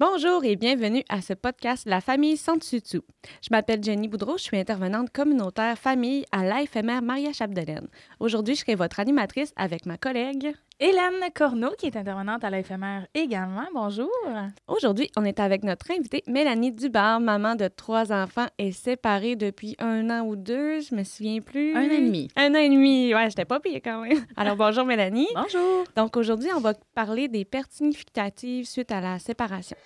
Bonjour et bienvenue à ce podcast La famille sans dessus Je m'appelle Jenny Boudreau, je suis intervenante communautaire famille à l'AFMR Maria Chapdelaine. Aujourd'hui, je serai votre animatrice avec ma collègue Hélène Corneau, qui est intervenante à l'éphémère également. Bonjour. Aujourd'hui, on est avec notre invitée Mélanie Dubar, maman de trois enfants et séparée depuis un an ou deux, je me souviens plus. Un an et demi. Un an et demi, ouais, j'étais pas pire quand même. Alors bonjour Mélanie. Bonjour. Donc aujourd'hui, on va parler des pertes significatives suite à la séparation.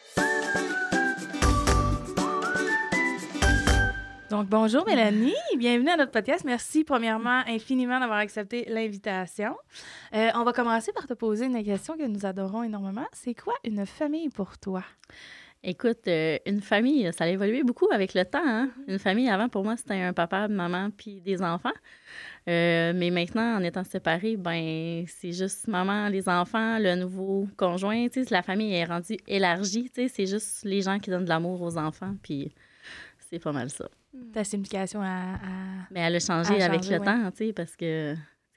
Donc, bonjour Mélanie, bienvenue à notre podcast. Merci premièrement infiniment d'avoir accepté l'invitation. Euh, on va commencer par te poser une question que nous adorons énormément. C'est quoi une famille pour toi? Écoute, euh, une famille, ça a évolué beaucoup avec le temps. Hein. Une famille, avant, pour moi, c'était un papa, une maman, puis des enfants. Euh, mais maintenant, en étant séparés, ben, c'est juste maman, les enfants, le nouveau conjoint. La famille est rendue élargie. C'est juste les gens qui donnent de l'amour aux enfants, puis c'est pas mal ça. Ta signification a, Mais elle a changé avec le temps, tu sais, parce que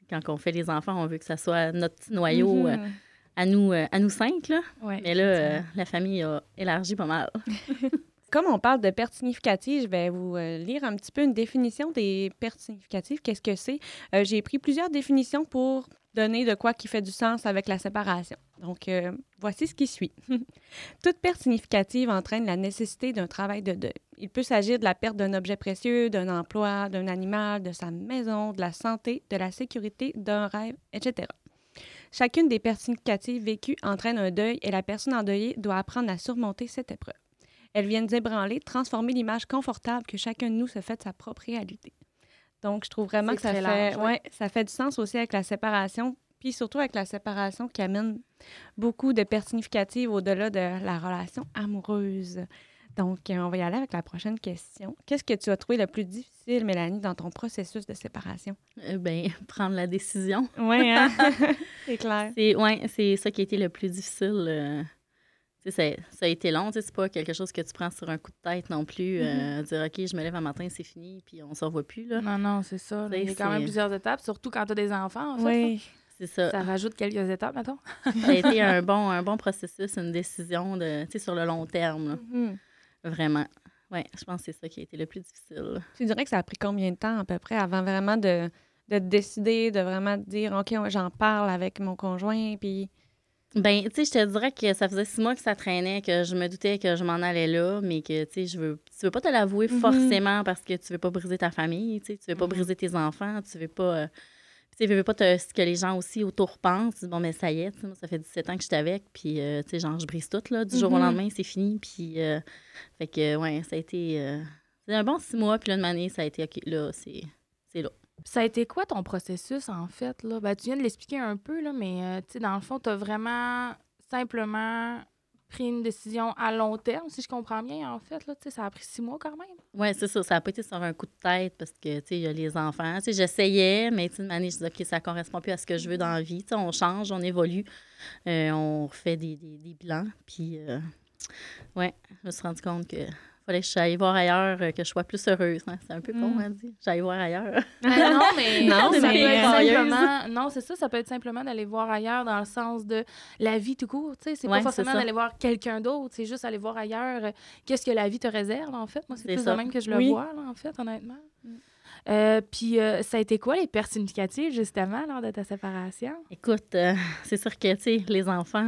quand on fait les enfants, on veut que ça soit notre petit noyau mm-hmm. euh, à, nous, euh, à nous cinq. Là. Mais là, euh, la famille a élargi pas mal. Comme on parle de pertes significatives, je vais vous lire un petit peu une définition des pertes significatives. Qu'est-ce que c'est? J'ai pris plusieurs définitions pour donner de quoi qui fait du sens avec la séparation. Donc, voici ce qui suit. Toute perte significative entraîne la nécessité d'un travail de deuil. Il peut s'agir de la perte d'un objet précieux, d'un emploi, d'un animal, de sa maison, de la santé, de la sécurité, d'un rêve, etc. Chacune des pertes significatives vécues entraîne un deuil et la personne endeuillée doit apprendre à surmonter cette épreuve. Elles viennent ébranler, transformer l'image confortable que chacun de nous se fait de sa propre réalité. Donc, je trouve vraiment que ça fait, ouais, ça fait du sens aussi avec la séparation, puis surtout avec la séparation qui amène beaucoup de pertes significatives au-delà de la relation amoureuse. Donc, euh, on va y aller avec la prochaine question. Qu'est-ce que tu as trouvé le plus difficile, Mélanie, dans ton processus de séparation? Euh, ben, prendre la décision. Oui, hein? c'est clair. C'est, ouais, c'est ça qui a été le plus difficile. Euh, ça, ça, a été long. C'est pas quelque chose que tu prends sur un coup de tête non plus. Mm-hmm. dire, OK, je me lève un matin, c'est fini, puis on s'en voit plus. Là. Non, non, c'est ça. Il y a quand même plusieurs étapes, surtout quand tu as des enfants, en fait. Oui. C'est ça. Ça rajoute quelques étapes, mettons. ça a été un bon, un bon processus, une décision de, sur le long terme. Mm-hmm. Vraiment. Oui, je pense que c'est ça qui a été le plus difficile. Tu dirais que ça a pris combien de temps à peu près avant vraiment de, de décider, de vraiment dire OK, j'en parle avec mon conjoint, puis. Ben, tu sais, je te dirais que ça faisait six mois que ça traînait, que je me doutais que je m'en allais là, mais que, tu sais, je veux, tu veux pas te l'avouer mm-hmm. forcément parce que tu veux pas briser ta famille, tu sais, tu veux pas mm-hmm. briser tes enfants, tu veux pas. Euh, tu sais, veux pas ce que les gens aussi autour pensent. Bon, mais ça y est, moi, ça fait 17 ans que je suis avec, puis, euh, tu sais, genre, je brise tout, là. Du jour au mm-hmm. lendemain, c'est fini, puis, euh, fait que, ouais, ça a été. Euh, un bon six mois, puis là, une année, ça a été, OK, là, c'est là. Ça a été quoi ton processus, en fait, là? Ben, tu viens de l'expliquer un peu, là, mais, tu sais, dans le fond, tu as vraiment simplement pris une décision à long terme, si je comprends bien, en fait. Là, ça a pris six mois quand même. Oui, c'est ça. Ça n'a pas été sur un coup de tête parce que, il y a les enfants. j'essayais, mais de manière, je disais, OK, ça ne correspond plus à ce que je veux dans la vie. on change, on évolue, euh, on refait des, des, des bilans. Puis, euh, ouais, je me suis rendu compte que fallait que j'aille voir ailleurs, euh, que je sois plus heureuse. Hein. C'est un peu con, mm. à dire. J'aille voir ailleurs. Ben non, mais, non, ça peut être simplement. Non, c'est ça, ça peut être simplement d'aller voir ailleurs dans le sens de la vie tout court. C'est pas forcément d'aller voir quelqu'un d'autre, c'est juste aller voir ailleurs euh, qu'est-ce que la vie te réserve, en fait. Moi, c'est plus ça. même que je le vois, là, en fait, honnêtement. Mm. Euh, puis, ça a été quoi les pertes significatives, justement, lors de ta séparation? Écoute, c'est sûr que, tu sais, les enfants,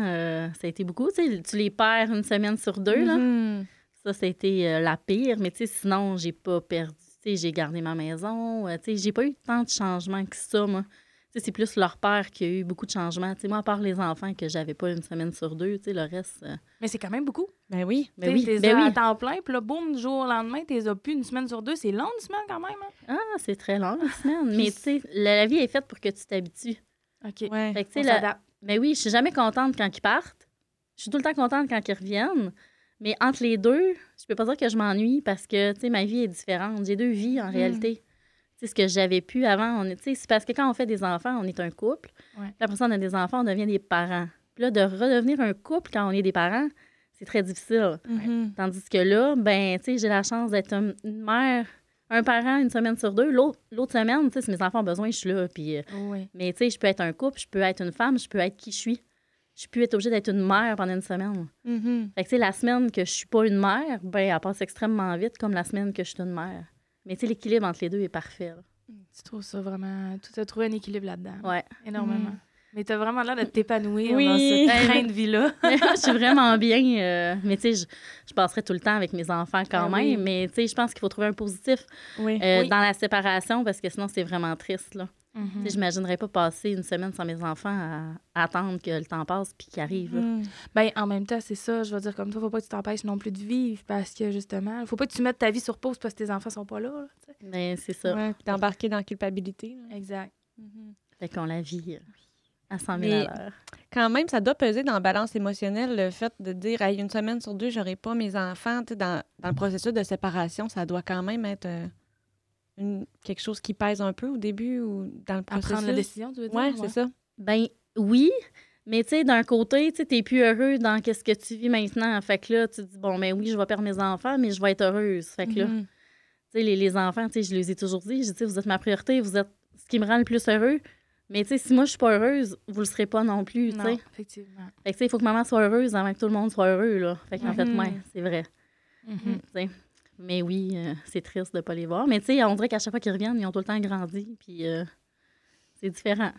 ça a été beaucoup. Tu les perds une semaine sur deux, là. Ça, c'était euh, la pire. Mais tu sais, sinon, j'ai pas perdu. Tu sais, j'ai gardé ma maison. Euh, tu sais, j'ai pas eu tant de changements que ça, moi. Tu sais, c'est plus leur père qui a eu beaucoup de changements. Tu sais, moi, à part les enfants que j'avais pas une semaine sur deux, tu sais, le reste... Euh, mais c'est quand même beaucoup. Ben oui. Ben oui. T'es ben oui. à temps plein, puis là, boum, du jour au lendemain, t'es as plus une semaine sur deux. C'est long, une semaine, quand même. Hein? Ah, c'est très long, une semaine. Mais tu sais, la, vie est faite pour que tu t'habitues. OK. Ouais, fait que, tu sais, Mais oui, je suis jamais contente quand ils partent. Je suis tout le temps contente quand ils reviennent. Mais entre les deux, je peux pas dire que je m'ennuie parce que, tu sais, ma vie est différente. J'ai deux vies, en mm. réalité. Sais, ce que j'avais pu avant, c'est parce que quand on fait des enfants, on est un couple. Ouais. après ça, on a des enfants, on devient des parents. Puis là, de redevenir un couple quand on est des parents, c'est très difficile. Mm-hmm. Tandis que là, ben, tu sais, j'ai la chance d'être une mère, un parent une semaine sur deux. L'autre, semaine, tu sais, si mes enfants ont besoin, je suis là. Puis, euh, Mais tu sais, je peux être un couple, je peux être une femme, je peux être qui je suis je suis plus être obligée d'être une mère pendant une semaine. Mm-hmm. Fait que, tu sais, la semaine que je suis pas une mère, ben, elle passe extrêmement vite, comme la semaine que je suis une mère. Mais, tu sais, l'équilibre entre les deux est parfait. là. Tu trouves ça vraiment. Tu as trouvé un équilibre là-dedans. Ouais. Énormément. Mm. Mais tu as vraiment l'air de t'épanouir Oui. dans ce train de vie-là. je suis vraiment bien. euh, mais, tu sais, je, je passerai tout le temps avec mes enfants quand Ben même. oui. Mais, tu sais, je pense qu'il faut trouver un positif Oui. euh, Oui. dans la séparation parce que sinon, c'est vraiment triste, là. Mhm. Tu sais, j'imaginerais pas passer une semaine sans mes enfants à, à attendre que le temps passe puis qu'ils arrivent. Mm. Ben, en même temps, c'est ça. Je veux dire, comme toi, faut pas que tu t'empêches non plus de vivre parce que, justement, faut pas que tu mettes ta vie sur pause parce que tes enfants sont pas là. là. Mais c'est ça. Ouais, puis d'embarquer dans la culpabilité. là. Exact. Mhm. Fait qu'on la vit à 100 000 Mais- à l'heure. Quand même, ça doit peser dans la balance émotionnelle le fait de dire hey, une semaine sur deux, j'aurai pas mes enfants. Dans, dans le processus de séparation, ça doit quand même être euh, une- quelque chose qui pèse un peu au début ou dans le À processus. prendre la décision, tu veux dire? Oui, c'est ça. Ben oui, mais tu sais, d'un côté, tu sais, t'es plus heureux dans qu'est-ce que tu vis maintenant. Fait que là, tu te dis, bon, ben oui, je vais perdre mes enfants, mais je vais être heureuse. Fait que là, Mhm. tu sais, les, les enfants, tu sais, je les ai toujours dit, je dis, vous êtes ma priorité, vous êtes ce qui me rend le plus heureux. Mais tu sais, si moi, je suis pas heureuse, vous le serez pas non plus, tu sais. effectivement. Fait que tu sais, il faut que maman soit heureuse avant que tout le monde soit heureux, là. Fait qu'en fait, Mhm. ouais, c'est vrai. Mhm. Mais oui, euh, c'est triste de pas les voir. Mais tu sais, on dirait qu'à chaque fois qu'ils reviennent, ils ont tout le temps grandi, puis euh, c'est différent.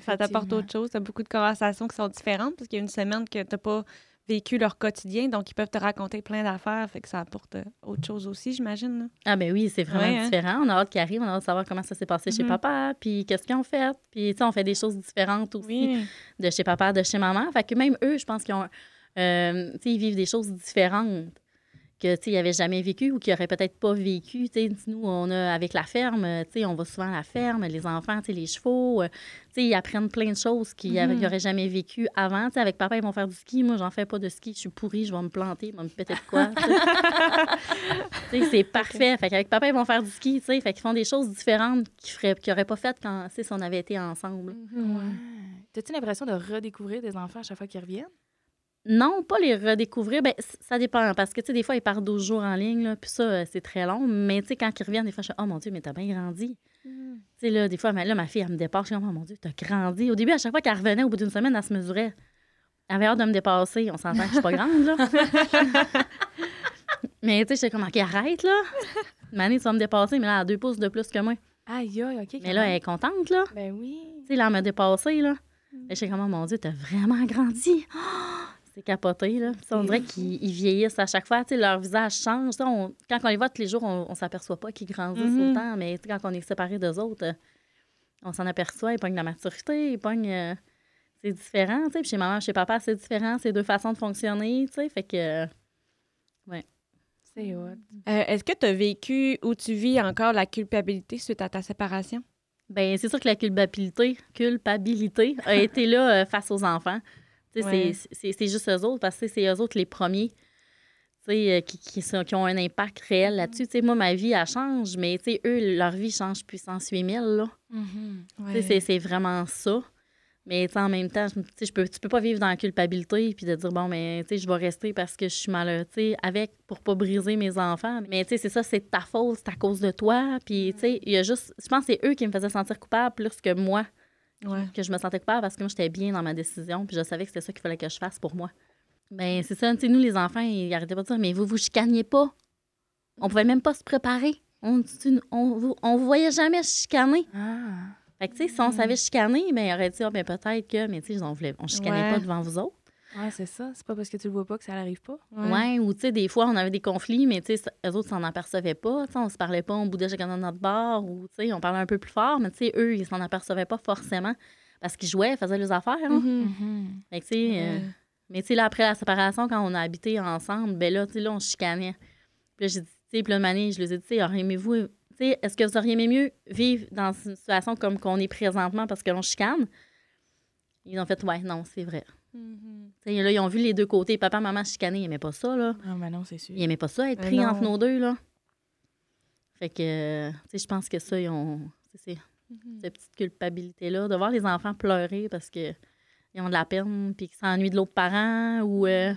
Ça t'apporte autre chose. Tu as beaucoup de conversations qui sont différentes parce qu'il y a une semaine que tu n'as pas vécu leur quotidien, donc ils peuvent te raconter plein d'affaires. Fait que ça apporte euh, autre chose aussi, j'imagine. Ah ben oui, c'est vraiment Ouais, hein? différent. On a hâte qu'ils arrivent, on a hâte de savoir comment ça s'est passé chez Mhm. papa, puis qu'est-ce qu'ils ont fait. Puis tu sais, on fait des choses différentes aussi Oui. de chez papa, de chez maman. Fait que même eux, je pense qu'ils ont, euh, tu sais, ils vivent des choses différentes que tu sais, ils n'avaient jamais vécu ou qu'ils n'auraient peut-être pas vécu. Tu sais, nous, on a avec la ferme, tu sais, on va souvent à la ferme, les enfants, tu sais, les chevaux, euh, tu sais, ils apprennent plein de choses qu'ils Mhm. n'auraient jamais vécu avant. Tu sais, avec papa, ils vont faire du ski. Moi, j'en fais pas de ski. Je suis pourrie, je vais me planter, je vais me péter de quoi. c'est parfait. Fait qu'avec papa, ils vont faire du ski, tu sais. Fait qu'ils font des choses différentes qu'ils feraient, qu'ils n'auraient pas faites quand, tu sais, si on avait été ensemble. Mhm. Ouais. T'as-tu l'impression de redécouvrir des enfants à chaque fois qu'ils reviennent? Non, pas les redécouvrir. Ben, ça dépend. Parce que, tu sais, des fois, ils partent 12 jours en ligne, là, puis ça, euh, c'est très long. Mais, tu sais, quand ils reviennent, des fois, je suis Oh mon Dieu, mais t'as bien grandi. Tu sais, là, des fois, ma- là, ma fille, elle me dépasse. Je suis comme Oh mon Dieu, t'as grandi. Au début, à chaque fois qu'elle revenait, au bout d'une semaine, elle se mesurait. Elle avait hâte de me dépasser. On s'entend que je suis pas grande, là. mais, tu sais, j'étais comme OK, arrête, là. Mané, tu vas me dépasser, mais là, elle a deux pouces de plus que moi. Aïe, aïe, OK. Mais là, elle est contente, là. Ben oui. Tu sais, là, elle m'a dépassé, là. Là, j'étais comme, oh mon Dieu, t'as vraiment grandi. Ah! C'est capoté, là. On dirait qu'ils ils vieillissent à chaque fois. Tu sais, leur visage change. On- quand on les voit tous les jours, on, on s'aperçoit pas qu'ils grandissent Mhm. autant. Mais tu sais, quand on est séparés d'eux autres, on s'en aperçoit. Ils pognent la maturité, ils pognent... euh, c'est différent, tu sais. Puis chez maman, chez papa, c'est différent. C'est deux façons de fonctionner, tu sais. Fait que... euh, C'est hot. Euh, Est-ce que tu as vécu ou tu vis encore la culpabilité suite à ta séparation? Ben, c'est sûr que la culpabilité, culpabilité a été là euh, face aux enfants. Ouais. c'est- juste eux autres, parce que c'est eux autres les premiers euh, qui, qui, sont- qui ont un impact réel là-dessus. Moi, ma vie, elle change, mais eux, leur vie change puissance 8000. Là. Tu sais, c'est- C'est vraiment ça. Mais en même temps, je, peux, tu peux pas vivre dans la culpabilité puis de dire, bon, mais tu sais, je vais rester parce que je suis sais, avec, pour pas briser mes enfants. Mais tu sais, c'est ça, c'est ta faute, c'est à cause de toi. Puis, tu sais, il y a juste, je pense que c'est eux qui me faisaient sentir coupable plus que moi, Ouais. que je me sentais coupable parce que moi, j'étais bien dans ma décision puis je savais que c'était ça qu'il fallait que je fasse pour moi. Ben, c'est ça, tu sais, nous, les enfants, ils arrêtaient pas de dire, mais vous vous chicaniez pas. On pouvait même pas se préparer. On, on, vous- on voyait jamais chicaner. Ah. Fait que, tu sais, si on savait chicaner, ben, il aurait dit, ah, ben, peut-être que, mais, tu sais, on, voulait, on chicanait Ouais. pas devant vous autres. Ouais, c'est ça. C'est pas parce que tu le vois pas que ça n'arrive pas. Ouais. ou, tu sais, des fois, on avait des conflits, mais, tu sais, eux autres s'en apercevaient pas. Tu sais, on se parlait pas, on boudait chacun dans notre bar, ou, tu sais, on parlait un peu plus fort, mais, tu sais, eux, ils s'en apercevaient pas forcément parce qu'ils jouaient, ils faisaient leurs affaires. hein. Mhm. Fait que, tu sais, euh, mais, tu sais, là, après la séparation, quand on a habité ensemble, ben là, tu sais, là, on chicanait. Puis là, j'ai dit, tu sais, puis là, je les ai dit, tu sais, sais, est-ce que vous auriez aimé mieux vivre dans une situation comme qu'on est présentement parce que l'on chicane? Ils ont fait, ouais, non, c'est vrai. Tu sais, là, ils ont vu les deux côtés. Papa, maman chicaner, ils n'aimaient pas ça, là. Ah, ben non, c'est sûr. Ils n'aimaient pas ça, être pris entre nos deux, là. Fait que, tu sais, je pense que ça, ils ont. c'est- Mhm. cette petite culpabilité-là, de voir les enfants pleurer parce que ils ont de la peine, puis qu'ils s'ennuient de l'autre parent, ou. euh,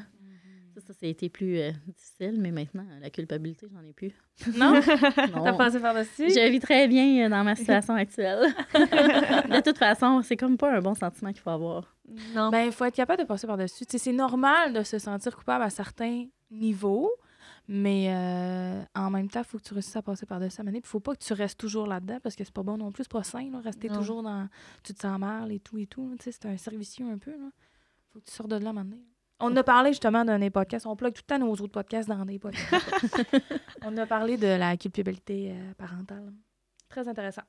ça, ça, ça a été plus euh, difficile, mais maintenant, la culpabilité, j'en ai plus. Non? Non. T'as passé par-dessus? Je vis très bien euh, dans ma situation actuelle. de toute façon, c'est comme pas un bon sentiment qu'il faut avoir. Non. Ben, il faut être capable de passer par-dessus. C'est normal de se sentir coupable à certains niveaux, mais euh, en même temps, il faut que tu réussisses à passer par-dessus Il ne faut pas que tu restes toujours là-dedans parce que c'est pas bon non plus. C'est pas sain, là, rester toujours dans. Tu te sens mal et tout et tout. C'est un servicieux un peu. Il faut que tu sortes de là maintenant. On a parlé justement d'un des podcasts. On plug tout le temps nos autres podcasts dans des podcasts. On a parlé de la culpabilité euh, parentale. Très intéressant.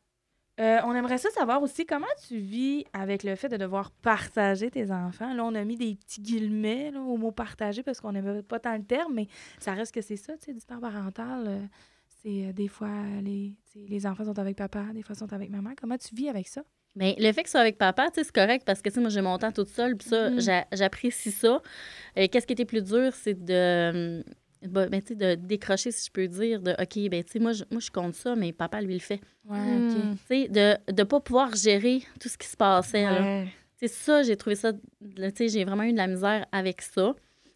Euh, on aimerait ça savoir aussi comment tu vis avec le fait de devoir partager tes enfants. Là, on a mis des petits guillemets au mot partager parce qu'on n'aimait pas tant le terme, mais ça reste que c'est ça, tu sais, du temps parental. Euh, c'est euh, des fois, les, les enfants sont avec papa, des fois sont avec maman. Comment tu vis avec ça? Bien, le fait que ce soit avec papa, c'est correct parce que moi, j'ai mon temps toute seule, puis ça, mm-hmm. j'apprécie ça. Qu'est-ce qui était plus dur, c'est de bah, ben, de décrocher, si je peux dire, de OK, ben, tu sais, moi, je, moi, je compte ça, mais papa, lui, le fait. Ouais. Hmm. Tu sais, de ne pas pouvoir gérer tout ce qui se passait. Ouais. C'est ça, j'ai trouvé ça, tu sais, j'ai vraiment eu de la misère avec ça.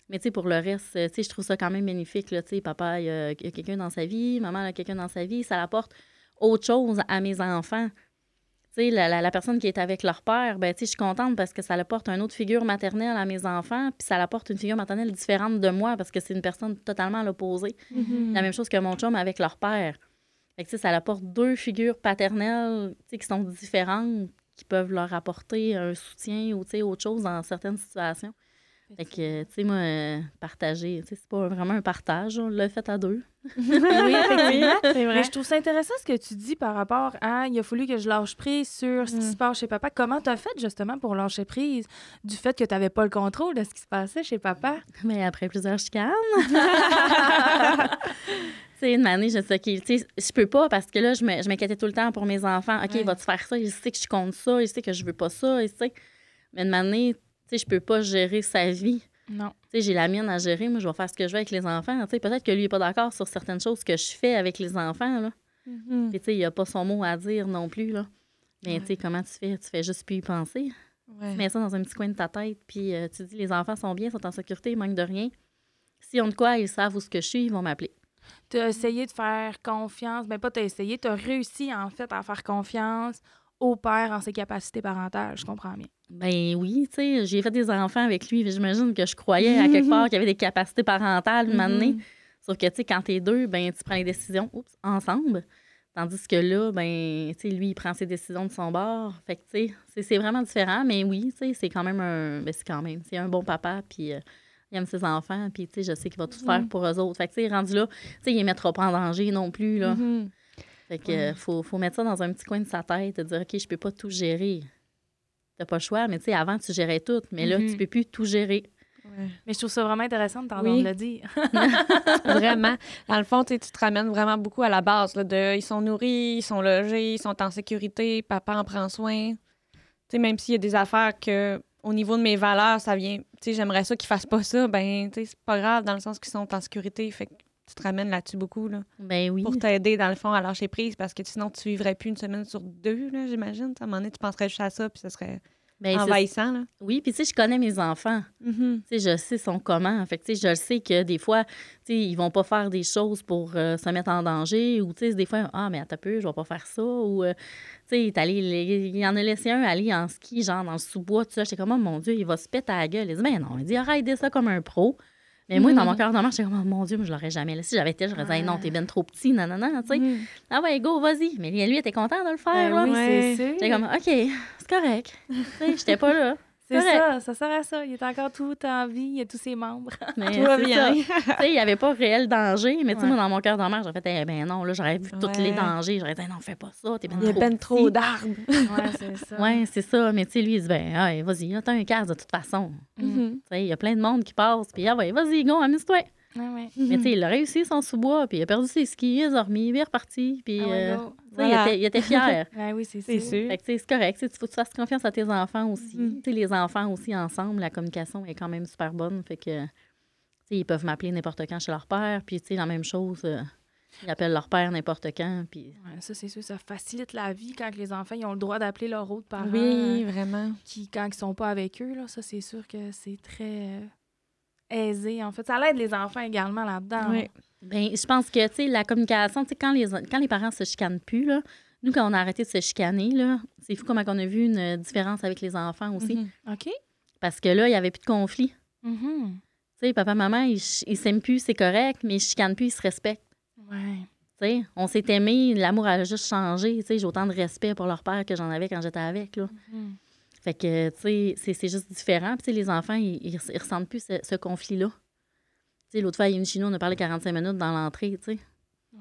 Mais tu sais, pour le reste, tu sais, je trouve ça quand même magnifique, là, tu sais, papa, il y a, a quelqu'un dans sa vie, maman, a quelqu'un dans sa vie, ça apporte autre chose à mes enfants la, la, personne qui est avec leur père, ben, je suis contente parce que ça apporte une autre figure maternelle à mes enfants, puis ça apporte une figure maternelle différente de moi parce que c'est une personne totalement à l'opposé. Mm-hmm. La même chose que mon chum avec leur père. Fait que, ça apporte deux figures paternelles qui sont différentes, qui peuvent leur apporter un soutien ou autre chose dans certaines situations. Fait que, tu sais, moi, euh, partager, tu sais, c'est pas vraiment un partage, on l'a fait à deux. oui, effectivement. c'est vrai. Mais je trouve ça intéressant ce que tu dis par rapport à il a fallu que je lâche prise sur ce qui mm. se passe chez papa. Comment tu as fait justement pour lâcher prise du fait que tu n'avais pas le contrôle de ce qui se passait chez papa? Mais après plusieurs chicanes. Tu sais, une année, je sais que je peux pas parce que là, je m'inquiétais tout le temps pour mes enfants. OK, il va-tu faire ça? Il sait que je compte ça, il sait que je veux pas ça, il sait. Mais une année, sais, je peux pas gérer sa vie. Non. Tu sais, j'ai la mienne à gérer. Moi, je vais faire ce que je veux avec les enfants. Tu sais, peut-être que lui n'est pas d'accord sur certaines choses que je fais avec les enfants, là. Mm-hmm. tu sais, il a pas son mot à dire non plus, là. Mais, tu sais, comment tu fais? Tu fais juste plus y penser. Tu mets ça dans un petit coin de ta tête, puis euh, tu dis, les enfants sont bien, sont en sécurité, ils manquent de rien. Si on de quoi, ils savent où ce que je suis, ils vont m'appeler. Tu as essayé de faire confiance, ben pas tu as essayé, tu as réussi en fait à faire confiance au père en ses capacités parentales, je comprends bien. Ben oui, tu sais, j'ai fait des enfants avec lui, j'imagine que je croyais à quelque part qu'il y avait des capacités parentales mm Sauf que, tu sais, quand t'es deux, ben tu prends les décisions ensemble. Tandis que là, ben, tu sais, lui, il prend ses décisions de son bord. Fait que, tu sais, c'est vraiment différent. Mais oui, tu sais, c'est quand même un... Ben, c'est quand même... C'est un bon papa, puis euh, il aime ses enfants, puis, tu sais, je sais qu'il va tout faire pour eux autres. Fait que, tu sais, rendu là, tu sais, il ne mettra pas en danger non plus, là. Mm-hmm. Fait que faut, faut, mettre ça dans un petit coin de sa tête, de dire OK, je peux pas tout gérer. T'as pas le choix, mais tu sais, avant, tu gérais tout, mais là, tu mm-hmm. peux plus tout gérer. Mais je trouve ça vraiment intéressant de t'entendre le dire. vraiment. Dans le fond, tu te ramènes vraiment beaucoup à la base. Là, de, ils sont nourris, ils sont logés, ils sont en sécurité, papa en prend soin. sais même s'il y a des affaires que, au niveau de mes valeurs, ça vient. J'aimerais ça qu'ils fassent pas ça. Ben, c'est pas grave dans le sens qu'ils sont en sécurité. Fait tu te ramènes là-dessus beaucoup, là. Ben oui. Pour t'aider, dans le fond, à lâcher prise, parce que sinon, tu vivrais plus une semaine sur deux, là, j'imagine. À un moment donné, tu penserais juste à ça, puis ça serait ben, envahissant, là. Oui, puis tu sais, je connais mes enfants. Mm-hmm. Tu sais, je sais son comment. Fait tu sais, je sais que des fois, tu sais, ils vont pas faire des choses pour euh, se mettre en danger, ou tu sais, des fois, ah, mais attends peu, je vais pas faire ça, ou... Euh, tu sais, il y en a laissé un aller en ski, genre dans le sous-bois, tu sais. J'étais comme, oh mon Dieu, il va se péter à la gueule. Il dit, mais non, il dit, arrête ça comme un pro. Mais moi, dans mon mm. cœur normal, j'étais comme, oh, mon Dieu, moi, je l'aurais jamais laissé. J'avais été, j'aurais dit, non, t'es ben trop petit, non, non, non, tu sais. Mm. Ah ouais, go, vas-y. Mais lui, il était content de le faire, ben là. Oui, c'est J'étais comme, OK, c'est correct. tu sais, j'étais pas là. C'est ça, ça sert à ça. Il est encore tout en vie, il a tous ses membres. Mais tout va bien. il n'y avait pas réel danger, mais tu sais, moi, dans mon cœur d'enfant, j'aurais fait, eh ben non, là, j'aurais vu tous les dangers. J'aurais dit, non, fais pas ça, t'es ben trop. Il y a ben trop d'arbres. ouais, c'est ça. Ouais, c'est ça. Mais tu sais, lui, il dit, ben, vas-y, t'as un casque de toute façon. Mm-hmm. Tu sais, il y a plein de monde qui passe, puis ah ouais, vas-y, go, amuse-toi. Ah ouais. Mais tu sais, il a réussi son sous-bois, puis il a perdu ses skis, il a dormi, il est reparti, puis ah euh, il, était, il, était, fier. ah oui, c'est sûr. Fait que c'est correct. Il faut que tu fasses confiance à tes enfants aussi. Tu sais, les enfants aussi ensemble, la communication est quand même super bonne. Fait que, ils peuvent m'appeler n'importe quand chez leur père, puis tu sais, la même chose. Euh, ils appellent leur père n'importe quand. Puis... ça, c'est sûr, ça facilite la vie quand les enfants ils ont le droit d'appeler leur autre parent. Oui, vraiment. Qui, quand ils sont pas avec eux, là, ça, c'est sûr que c'est très aisé, en fait. Ça aide les enfants également là-dedans. Oui. Bien, je pense que, tu sais, la communication, tu sais, quand les, quand les parents se chicanent plus, là, nous, quand on a arrêté de se chicaner, là, c'est fou comment on a vu une différence avec les enfants aussi. Mm-hmm. OK. Parce que là, il n'y avait plus de conflit. Mm-hmm. Tu sais, papa, maman, ils ils s'aiment plus, c'est correct, mais ils chicanent plus, ils se respectent. Ouais. Tu sais, on s'est aimé, l'amour a juste changé. Tu sais, j'ai autant de respect pour leur père que j'en avais quand j'étais avec, là. Mm-hmm. Fait que, tu sais, c'est- c'est juste différent. Puis, tu sais, les enfants, ils, ils, ils ressentent plus ce, ce conflit-là. Tu sais, l'autre fois, à Inchino, on a parlé 45 minutes dans l'entrée, tu sais.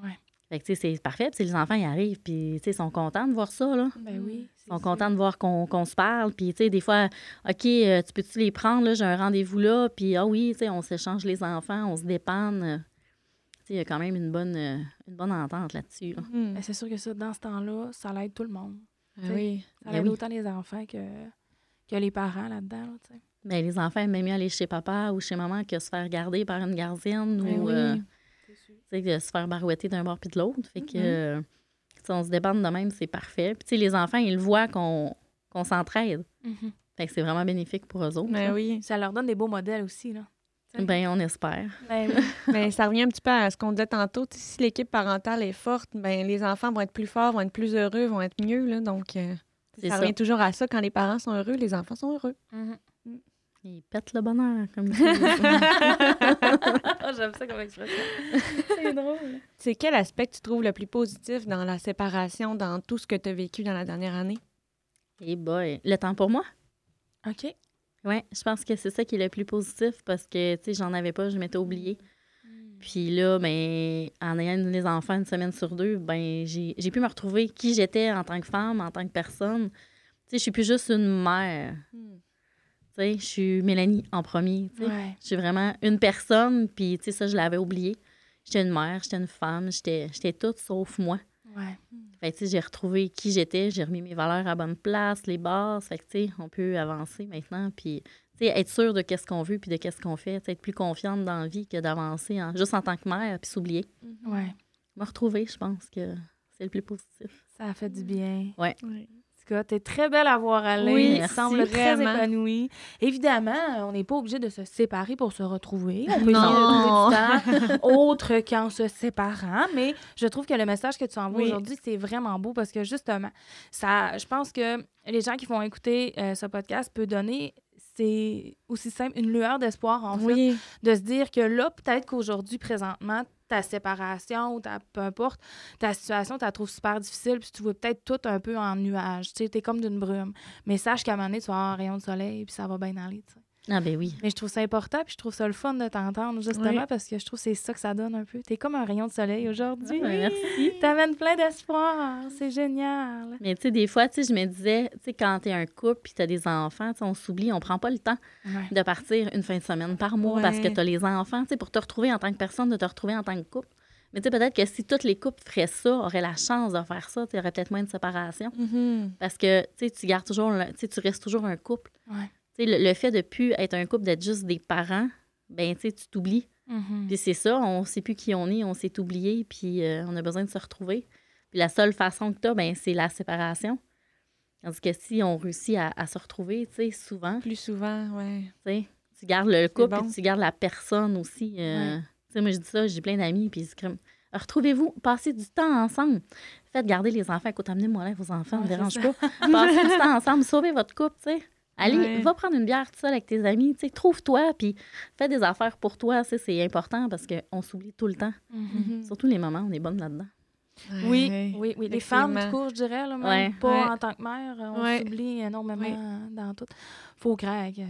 Ouais. Fait que, tu sais, c'est parfait. Puis, les enfants, ils arrivent, puis, tu sais, ils sont contents de voir ça, là. Ben oui. Ils sont contents de voir qu'on qu'on se parle. Puis, tu sais, des fois, OK, euh, tu peux-tu les prendre, là? J'ai un rendez-vous là. Puis, ah oui, tu sais, on s'échange les enfants, on se dépanne. Euh, Tu sais, il y a quand même une bonne, euh, une bonne entente là-dessus. là. Mhm. Ben, c'est sûr que ça, dans ce temps-là, ça l'aide tout le monde. Ah oui. Ça Ben aide oui. autant les enfants que, que les parents là-dedans. là. Mais les enfants aiment mieux aller chez papa ou chez maman que se faire garder par une gardienne Ben ou oui. euh, de se faire barouetter d'un bord puis de l'autre. Fait que, euh, sais, on se débande de même, c'est parfait. Puis, les enfants, ils voient qu'on qu'on s'entraide. Fait que c'est vraiment bénéfique pour eux autres. Ben là. oui. Ça leur donne des beaux modèles aussi. Là. Ben, on espère. Ben. Mais ça revient un petit peu à ce qu'on disait tantôt. Si l'équipe parentale est forte, ben les enfants vont être plus forts, vont être plus heureux, vont être mieux. Là, donc, euh, ça ça. revient toujours à ça. Quand les parents sont heureux, les enfants sont heureux. Ils pètent le bonheur, comme disent. Ah, J'aime ça comme expression. c'est drôle. C'est quel aspect que tu trouves le plus positif dans la séparation, dans tout ce que tu as vécu dans la dernière année? Et boy, le temps pour moi? OK. Oui, je pense que c'est ça qui est le plus positif parce que, tu sais, j'en avais pas, je m'étais oubliée. Puis là, ben, en ayant les enfants une semaine sur deux, ben, j'ai j'ai pu me retrouver qui j'étais en tant que femme, en tant que personne. Tu sais, je suis plus juste une mère. Tu sais, je suis Mélanie en premier. tu sais. Ouais. Je suis vraiment une personne, puis tu sais, ça, je l'avais oublié. J'étais une mère, j'étais une femme, j'étais j'étais toute sauf moi. Ouais. Fait que, tu sais, j'ai retrouvé qui j'étais, j'ai remis mes valeurs à bonne place, les bases. Fait que, tu sais, on peut avancer maintenant, puis, tu sais, être sûr de qu'est-ce qu'on veut, puis de qu'est-ce qu'on fait. Tu sais, être plus confiante dans la vie que d'avancer en- juste en tant que mère, puis s'oublier. Ouais. Me retrouver, je pense que c'est le plus positif. Ça a fait du bien. Oui. En cas, t'es très belle à voir aller. Oui, merci. sembles très épanouie. Évidemment, on n'est pas obligé de se séparer pour se retrouver. On peut Non. essayer de trouver du temps autre qu'en se séparant. Mais je trouve que le message que tu envoies Oui. aujourd'hui, c'est vraiment beau parce que justement, ça, je pense que les gens qui vont écouter euh, ce podcast peuvent donner, c'est aussi simple, une lueur d'espoir en fait Oui. de se dire que là, peut-être qu'aujourd'hui, présentement, ta séparation ou ta, peu importe, ta situation, tu la trouves super difficile, puis tu vois peut-être tout un peu en nuage. Tu t'es comme d'une brume. Mais sache qu'à un moment donné, tu vas avoir un rayon de soleil, puis ça va bien aller, tu sais. Ah, ben oui. Mais je trouve ça important, puis je trouve ça le fun de t'entendre, justement, Oui. parce que je trouve que c'est ça que ça donne un peu. T'es comme un rayon de soleil aujourd'hui. Ah, ben merci. T'amènes plein d'espoir. C'est génial. Mais tu sais, des fois, tu sais, je me disais, tu sais, quand t'es un couple puis t'as des enfants, tu sais, on s'oublie, on prend pas le temps Ouais. de partir une fin de semaine par mois parce que t'as les enfants, tu sais, pour te retrouver en tant que personne, de te retrouver en tant que couple. Mais tu sais, peut-être que si toutes les couples feraient ça, auraient la chance de faire ça, tu aurais peut-être moins de séparation. Mhm. Parce que, tu sais, tu gardes toujours, le- tu sais, tu restes toujours un couple. Ouais. Le, le fait de plus être un couple, d'être juste des parents, ben, tu sais, tu t'oublies. Mhm. Puis c'est ça, on sait plus qui on est, on s'est oublié, puis euh, on a besoin de se retrouver. Puis la seule façon que tu as, ben, c'est la séparation. Tandis que si on réussit à, à se retrouver, tu sais, souvent, Plus souvent, oui. tu gardes le couple, bon. puis tu gardes la personne aussi. euh, Ouais. Tu sais, moi, je dis ça, j'ai plein d'amis, puis comme, retrouvez-vous, passez du temps ensemble. Faites garder les enfants. Écoute, amenez-moi là vos enfants, ne Ouais, dérange pas. Passez du temps ensemble, sauvez votre couple, tu sais. Allez, Ouais. va prendre une bière tout seul avec tes amis, tu sais, trouve-toi, puis fais des affaires pour toi, c'est important parce qu'on s'oublie tout le temps. Mhm. Surtout les mamans, on est bonnes là-dedans. Oui, Ouais. oui, oui. Les femmes, du coup, je dirais, là, même Ouais. pas Ouais. en tant que mère, on Ouais. s'oublie énormément dans tout. Faux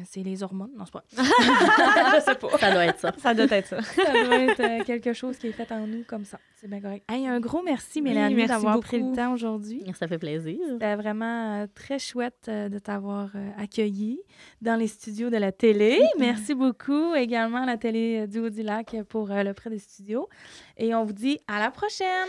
c'est les hormones. Non, c'est pas. je sais pas. Ça doit être ça. Ça doit être ça. Ça doit être euh, quelque chose qui est fait en nous comme ça. C'est bien correct. Hey, un gros merci, Mélanie, d'avoir pris le temps aujourd'hui. Ça fait plaisir. C'était vraiment euh, très chouette euh, de t'avoir accueilli dans les studios de la télé. Merci beaucoup également à la télé du Haut-du-Lac pour le prêt des studios. Et on vous dit à la prochaine!